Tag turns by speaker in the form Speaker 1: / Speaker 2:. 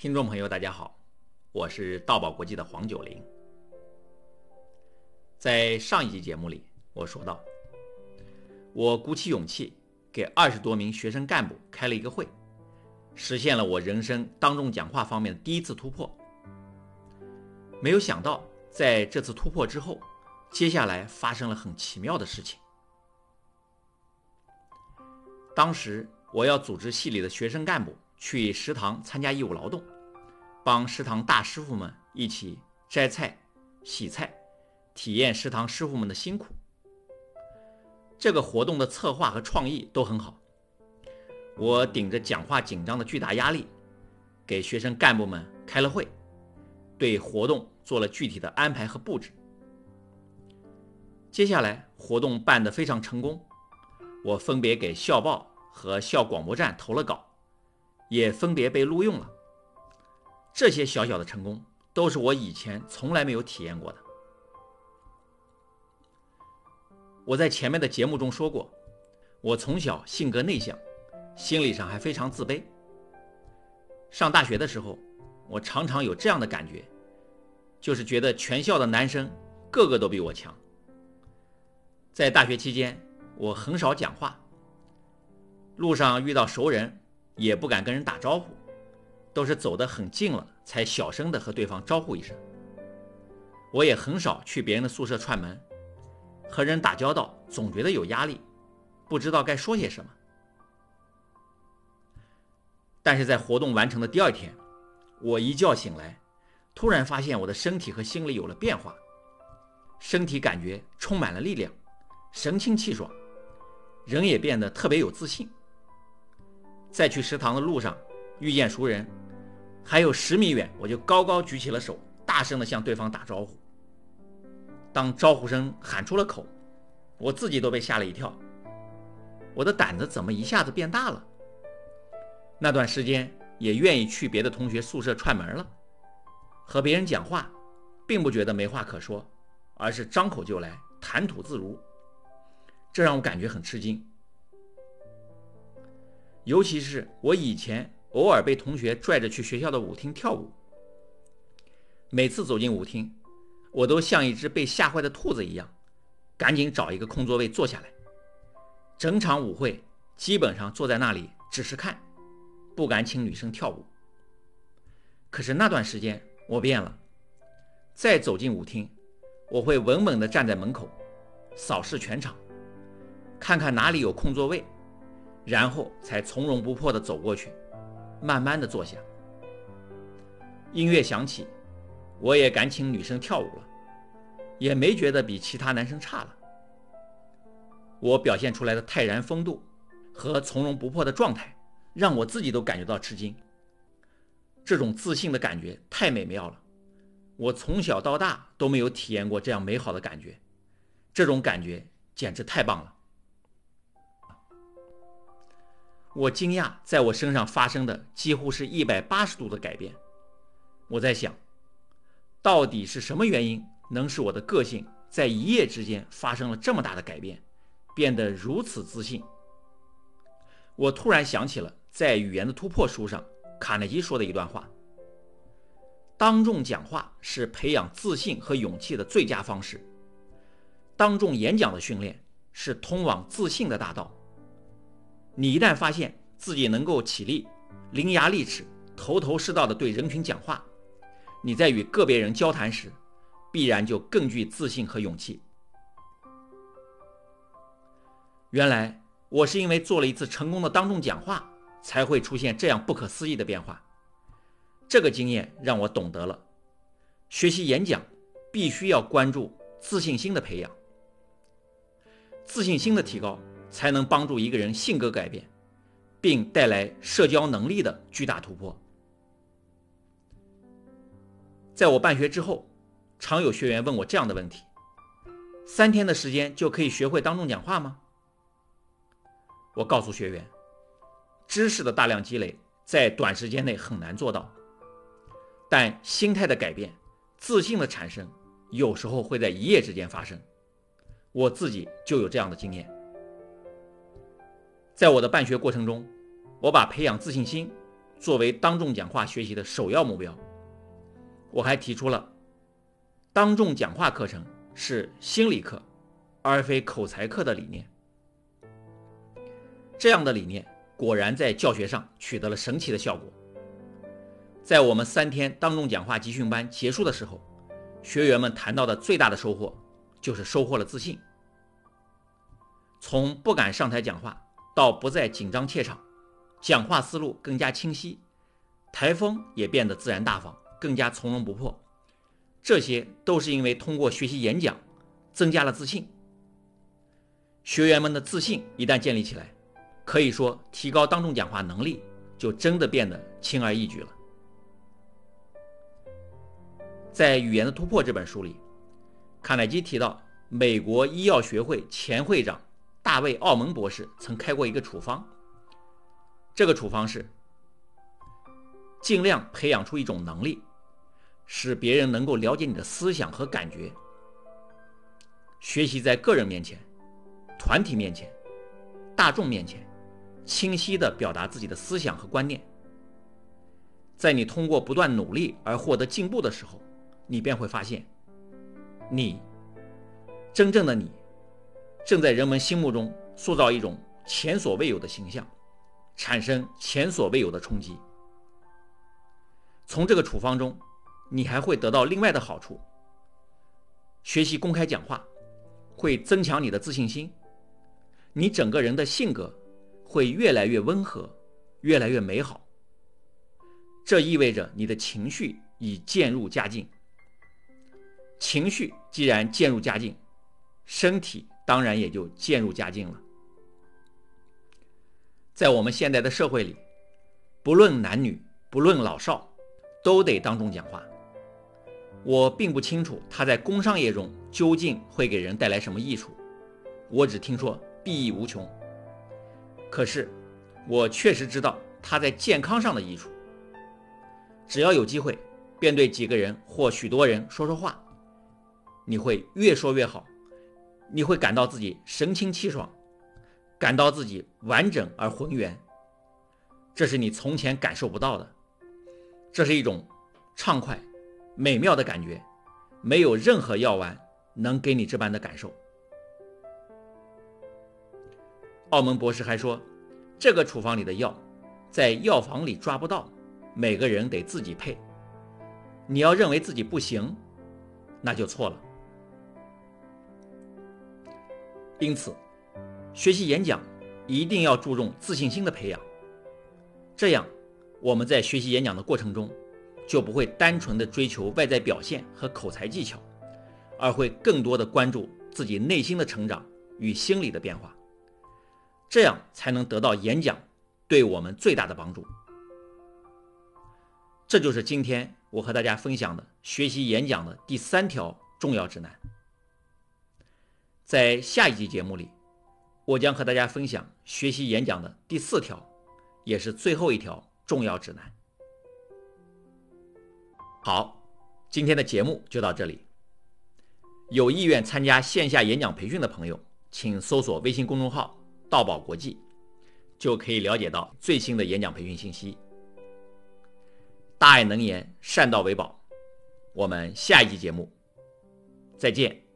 Speaker 1: 听众朋友，大家好，我是道宝国际的黄九龄。在上一集节目里，我说到，我鼓起勇气给二十多名学生干部开了一个会，实现了我人生当众讲话方面的第一次突破。没有想到，在这次突破之后，接下来发生了很奇妙的事情。当时我要组织系里的学生干部。去食堂参加义务劳动，帮食堂大师傅们一起摘菜、洗菜，体验食堂师傅们的辛苦。这个活动的策划和创意都很好。我顶着讲话紧张的巨大压力，给学生干部们开了会，对活动做了具体的安排和布置。接下来活动办得非常成功，我分别给校报和校广播站投了稿。也分别被录用了。这些小小的成功，都是我以前从来没有体验过的。我在前面的节目中说过，我从小性格内向，心理上还非常自卑。上大学的时候，我常常有这样的感觉，就是觉得全校的男生个个都比我强。在大学期间，我很少讲话，路上遇到熟人。也不敢跟人打招呼，都是走得很近了才小声的和对方招呼一声。我也很少去别人的宿舍串门，和人打交道总觉得有压力，不知道该说些什么。但是在活动完成的第二天，我一觉醒来，突然发现我的身体和心理有了变化，身体感觉充满了力量，神清气爽，人也变得特别有自信。在去食堂的路上，遇见熟人，还有十米远，我就高高举起了手，大声地向对方打招呼。当招呼声喊出了口，我自己都被吓了一跳。我的胆子怎么一下子变大了？那段时间也愿意去别的同学宿舍串门了，和别人讲话，并不觉得没话可说，而是张口就来，谈吐自如，这让我感觉很吃惊。尤其是我以前偶尔被同学拽着去学校的舞厅跳舞，每次走进舞厅，我都像一只被吓坏的兔子一样，赶紧找一个空座位坐下来。整场舞会基本上坐在那里只是看，不敢请女生跳舞。可是那段时间我变了，再走进舞厅，我会稳稳地站在门口，扫视全场，看看哪里有空座位。然后才从容不迫地走过去，慢慢的坐下。音乐响起，我也敢请女生跳舞了，也没觉得比其他男生差了。我表现出来的泰然风度和从容不迫的状态，让我自己都感觉到吃惊。这种自信的感觉太美妙了，我从小到大都没有体验过这样美好的感觉，这种感觉简直太棒了。我惊讶，在我身上发生的几乎是一百八十度的改变。我在想，到底是什么原因能使我的个性在一夜之间发生了这么大的改变，变得如此自信？我突然想起了在《语言的突破》书上卡耐基说的一段话：当众讲话是培养自信和勇气的最佳方式。当众演讲的训练是通往自信的大道。你一旦发现自己能够起立、伶牙俐齿、头头是道地对人群讲话，你在与个别人交谈时，必然就更具自信和勇气。原来我是因为做了一次成功的当众讲话，才会出现这样不可思议的变化。这个经验让我懂得了，学习演讲必须要关注自信心的培养，自信心的提高。才能帮助一个人性格改变，并带来社交能力的巨大突破。在我办学之后，常有学员问我这样的问题：三天的时间就可以学会当众讲话吗？我告诉学员，知识的大量积累在短时间内很难做到，但心态的改变、自信的产生，有时候会在一夜之间发生。我自己就有这样的经验。在我的办学过程中，我把培养自信心、作为当众讲话学习的首要目标。我还提出了当众讲话课程是心理课，而非口才课的理念。这样的理念果然在教学上取得了神奇的效果。在我们三天当众讲话集训班结束的时候，学员们谈到的最大的收获就是收获了自信。从不敢上台讲话到不再紧张怯场，讲话思路更加清晰，台风也变得自然大方，更加从容不迫。这些都是因为通过学习演讲，增加了自信。学员们的自信一旦建立起来，可以说提高当众讲话能力就真的变得轻而易举了。在《语言的突破》这本书里，卡耐基提到，美国医药学会前会长。大卫·奥蒙博士曾开过一个处方，这个处方是尽量培养出一种能力，使别人能够了解你的思想和感觉。学习在个人面前、团体面前、大众面前，清晰地表达自己的思想和观念。在你通过不断努力而获得进步的时候，你便会发现，你真正的你。正在人们心目中塑造一种前所未有的形象，产生前所未有的冲击。从这个处方中，你还会得到另外的好处：学习公开讲话会增强你的自信心，你整个人的性格会越来越温和，越来越美好。这意味着你的情绪已渐入佳境。情绪既然渐入佳境，身体。当然也就渐入佳境了。在我们现在的社会里，不论男女，不论老少，都得当众讲话。我并不清楚他在工商业中究竟会给人带来什么益处，我只听说裨益无穷。可是，我确实知道他在健康上的益处。只要有机会，便对几个人或许多人说说话，你会越说越好。你会感到自己神清气爽，感到自己完整而浑圆，这是你从前感受不到的，这是一种畅快、美妙的感觉，没有任何药丸能给你这般的感受。澳门博士还说，这个处方里的药，在药房里抓不到，每个人得自己配。你要认为自己不行，那就错了。因此，学习演讲一定要注重自信心的培养。这样，我们在学习演讲的过程中，就不会单纯的追求外在表现和口才技巧，而会更多的关注自己内心的成长与心理的变化。这样才能得到演讲对我们最大的帮助。这就是今天我和大家分享的学习演讲的第三条重要指南。在下一集节目里，我将和大家分享学习演讲的第四条，也是最后一条重要指南。好，今天的节目就到这里。有意愿参加线下演讲培训的朋友，请搜索微信公众号“道宝国际”，就可以了解到最新的演讲培训信息。大爱能言，善道为宝。我们下一集节目再见。